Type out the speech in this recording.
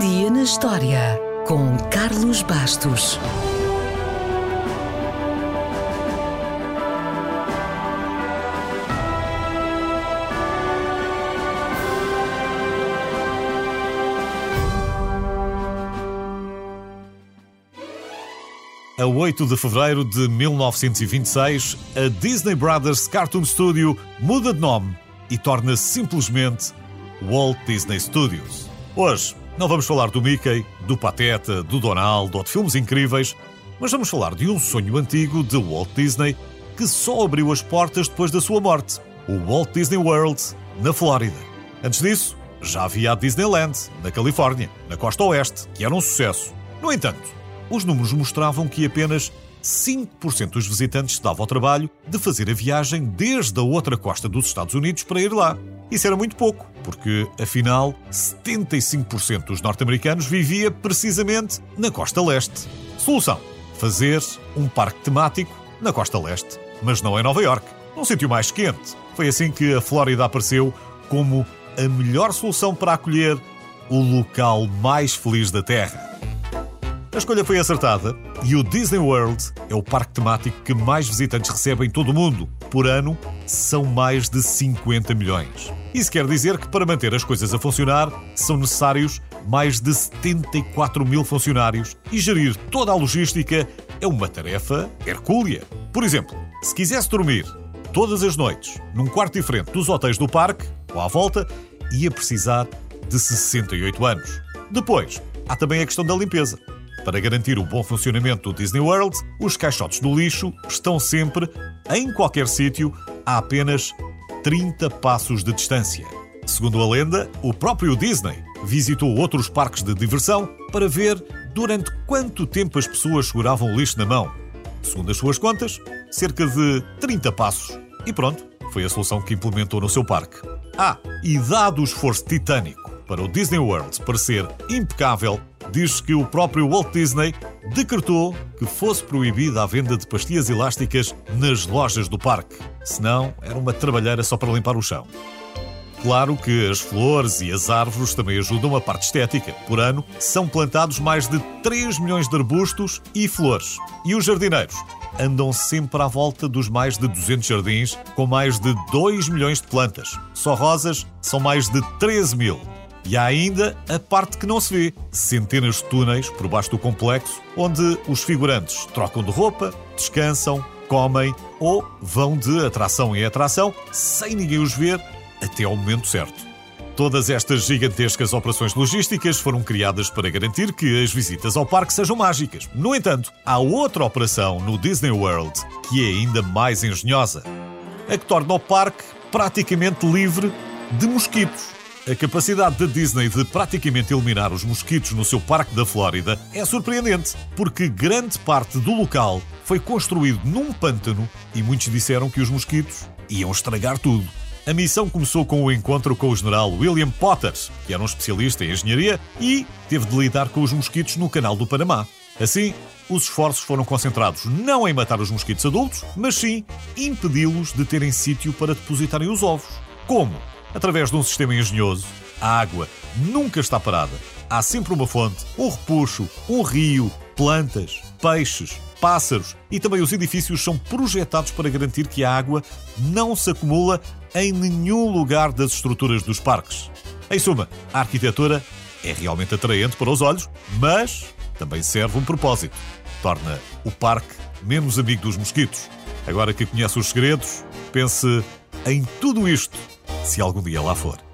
Dia na história com Carlos Bastos. A 8 de fevereiro de 1926, a Disney Brothers Cartoon Studio muda de nome e torna-se simplesmente Walt Disney Studios. Hoje, não vamos falar do Mickey, do Pateta, do Donald ou de filmes incríveis, mas vamos falar de um sonho antigo de Walt Disney que só abriu as portas depois da sua morte: o Walt Disney World, na Flórida. Antes disso, já havia a Disneyland, na Califórnia, na costa oeste, que era um sucesso. No entanto, os números mostravam que apenas 5% dos visitantes se dava ao trabalho de fazer a viagem desde a outra costa dos Estados Unidos para ir lá. Isso era muito pouco, porque, afinal, 75% dos norte-americanos vivia precisamente na costa leste. Solução: fazer um parque temático na costa leste, mas não em Nova York, num sítio mais quente. Foi assim que a Flórida apareceu como a melhor solução para acolher o local mais feliz da Terra. A escolha foi acertada e o Disney World é o parque temático que mais visitantes recebe em todo o mundo. Por ano, são mais de 50 milhões. Isso quer dizer que para manter as coisas a funcionar são necessários mais de 74 mil funcionários e gerir toda a logística é uma tarefa hercúlea. Por exemplo, se quisesse dormir todas as noites num quarto diferente dos hotéis do parque ou à volta, ia precisar de 68 anos. Depois, há também a questão da limpeza. Para garantir o bom funcionamento do Disney World, os caixotes do lixo estão sempre, em qualquer sítio, a apenas 30 passos de distância. Segundo a lenda, o próprio Disney visitou outros parques de diversão para ver durante quanto tempo as pessoas seguravam o lixo na mão. Segundo as suas contas, cerca de 30 passos. E pronto, foi a solução que implementou no seu parque. Ah, e dado o esforço titânico para o Disney World parecer impecável, diz que o próprio Walt Disney decretou que fosse proibida a venda de pastilhas elásticas nas lojas do parque. Senão, era uma trabalheira só para limpar o chão. Claro que as flores e as árvores também ajudam a parte estética. Por ano, são plantados mais de 3 milhões de arbustos e flores. E os jardineiros andam sempre à volta dos mais de 200 jardins, com mais de 2 milhões de plantas. Só rosas são mais de 13 mil. E há ainda a parte que não se vê: centenas de túneis por baixo do complexo, onde os figurantes trocam de roupa, descansam, comem ou vão de atração em atração sem ninguém os ver até ao momento certo. Todas estas gigantescas operações logísticas foram criadas para garantir que as visitas ao parque sejam mágicas. No entanto, há outra operação no Disney World que é ainda mais engenhosa: a que torna o parque praticamente livre de mosquitos. A capacidade da Disney de praticamente eliminar os mosquitos no seu parque da Flórida é surpreendente, porque grande parte do local foi construído num pântano e muitos disseram que os mosquitos iam estragar tudo. A missão começou com o encontro com o general William Potter, que era um especialista em engenharia e teve de lidar com os mosquitos no Canal do Panamá. Assim, os esforços foram concentrados não em matar os mosquitos adultos, mas sim impedi-los de terem sítio para depositarem os ovos. Como? Através de um sistema engenhoso, a água nunca está parada. Há sempre uma fonte, um repuxo, um rio, plantas, peixes, pássaros e também os edifícios são projetados para garantir que a água não se acumula em nenhum lugar das estruturas dos parques. Em suma, a arquitetura é realmente atraente para os olhos, mas também serve um propósito. Torna o parque menos amigo dos mosquitos. Agora que conhece os segredos, pense em tudo isto se algum dia lá for.